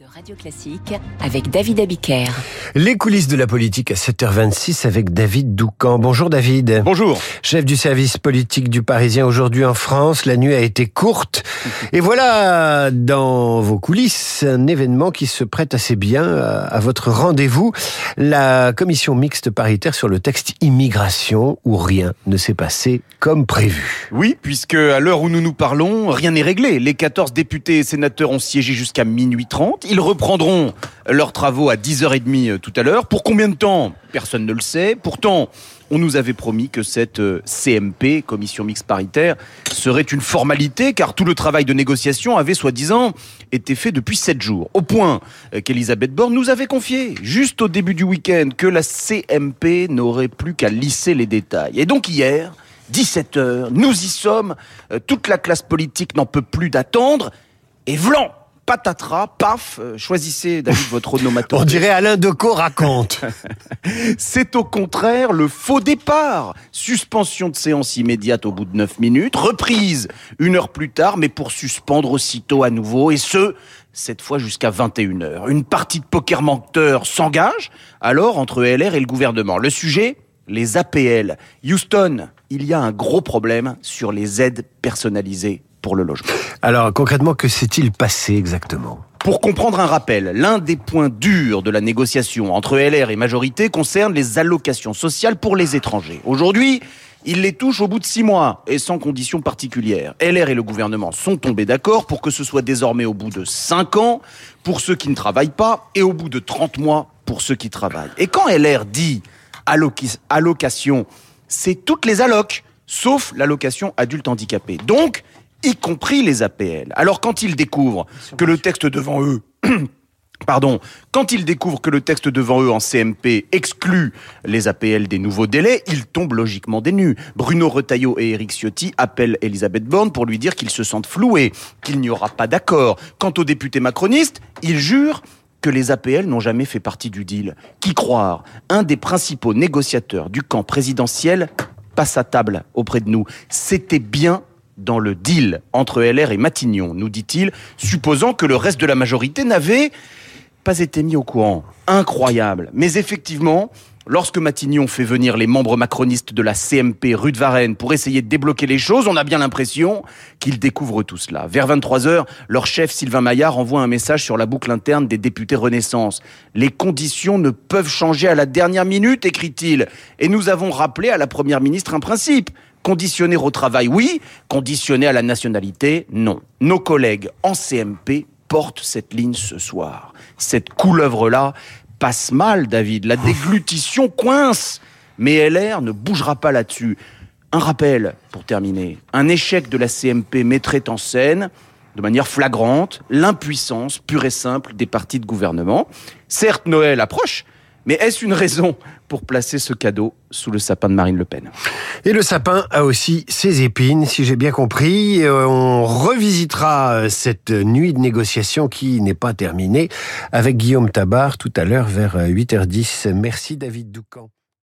de Radio Classique avec David Abiker. Les coulisses de la politique à 7h26 avec David Doucan. Bonjour David. Bonjour. Chef du service politique du Parisien aujourd'hui en France. La nuit a été courte. Et voilà, dans vos coulisses, un événement qui se prête assez bien à votre rendez-vous. La commission mixte paritaire sur le texte immigration où rien ne s'est passé comme prévu. Oui, puisque à l'heure où nous nous parlons, rien n'est réglé. Les 14 députés et sénateurs ont siégé jusqu'à minuit 30. Ils reprendront leurs travaux à 10h30 euh, tout à l'heure. Pour combien de temps? Personne ne le sait. Pourtant, on nous avait promis que cette euh, CMP, commission mixte paritaire, serait une formalité, car tout le travail de négociation avait soi-disant été fait depuis sept jours. Au point euh, qu'Elisabeth Borne nous avait confié, juste au début du week-end, que la CMP n'aurait plus qu'à lisser les détails. Et donc hier, 17h, nous y sommes, toute la classe politique n'en peut plus d'attendre, et vlan patatras, paf, euh, choisissez David votre onomatopée. On dirait Alain Decaux raconte. C'est au contraire le faux départ. Suspension de séance immédiate au bout de 9 minutes, reprise une heure plus tard, mais pour suspendre aussitôt à nouveau, et ce, cette fois jusqu'à 21h. Une partie de poker menteur s'engage alors entre LR et le gouvernement. Le sujet les APL. Houston, il y a un gros problème sur les aides personnalisées pour le logement. Alors concrètement, que s'est-il passé exactement? Pour comprendre un rappel, l'un des points durs de la négociation entre LR et majorité concerne les allocations sociales pour les étrangers. Aujourd'hui, il les touche au bout de six mois et sans conditions particulières. LR et le gouvernement sont tombés d'accord pour que ce soit désormais au bout de cinq ans pour ceux qui ne travaillent pas et au bout de 30 mois pour ceux qui travaillent. Et quand LR dit allocation, c'est toutes les allocs, sauf l'allocation adulte handicapé. Donc, y compris les APL. Alors quand ils découvrent que le texte devant eux Pardon, quand ils découvrent que le texte devant eux en CMP exclut les APL des nouveaux délais, ils tombent logiquement des nues. Bruno Retailleau et Éric Ciotti appellent Elisabeth Borne pour lui dire qu'ils se sentent floués, qu'il n'y aura pas d'accord. Quant aux députés macronistes, ils jurent que les APL n'ont jamais fait partie du deal. Qui croire? Un des principaux négociateurs du camp présidentiel passe à table auprès de nous. C'était bien dans le deal entre LR et Matignon, nous dit-il, supposant que le reste de la majorité n'avait pas été mis au courant. Incroyable. Mais effectivement, lorsque Matignon fait venir les membres macronistes de la CMP rue de Varennes pour essayer de débloquer les choses, on a bien l'impression qu'ils découvrent tout cela. Vers 23h, leur chef Sylvain Maillard envoie un message sur la boucle interne des députés Renaissance. Les conditions ne peuvent changer à la dernière minute, écrit-il. Et nous avons rappelé à la première ministre un principe. Conditionner au travail, oui. Conditionner à la nationalité, non. Nos collègues en CMP portent cette ligne ce soir. Cette couleuvre-là passe mal, David. La déglutition coince. Mais LR ne bougera pas là-dessus. Un rappel, pour terminer. Un échec de la CMP mettrait en scène, de manière flagrante, l'impuissance pure et simple des partis de gouvernement. Certes, Noël approche, mais est-ce une raison pour placer ce cadeau sous le sapin de Marine Le Pen? Et le sapin a aussi ses épines, si j'ai bien compris. Euh, on revisitera euh, cette nuit de négociation qui n'est pas terminée avec Guillaume Tabar tout à l'heure vers 8h10. Euh, Merci David Doucan.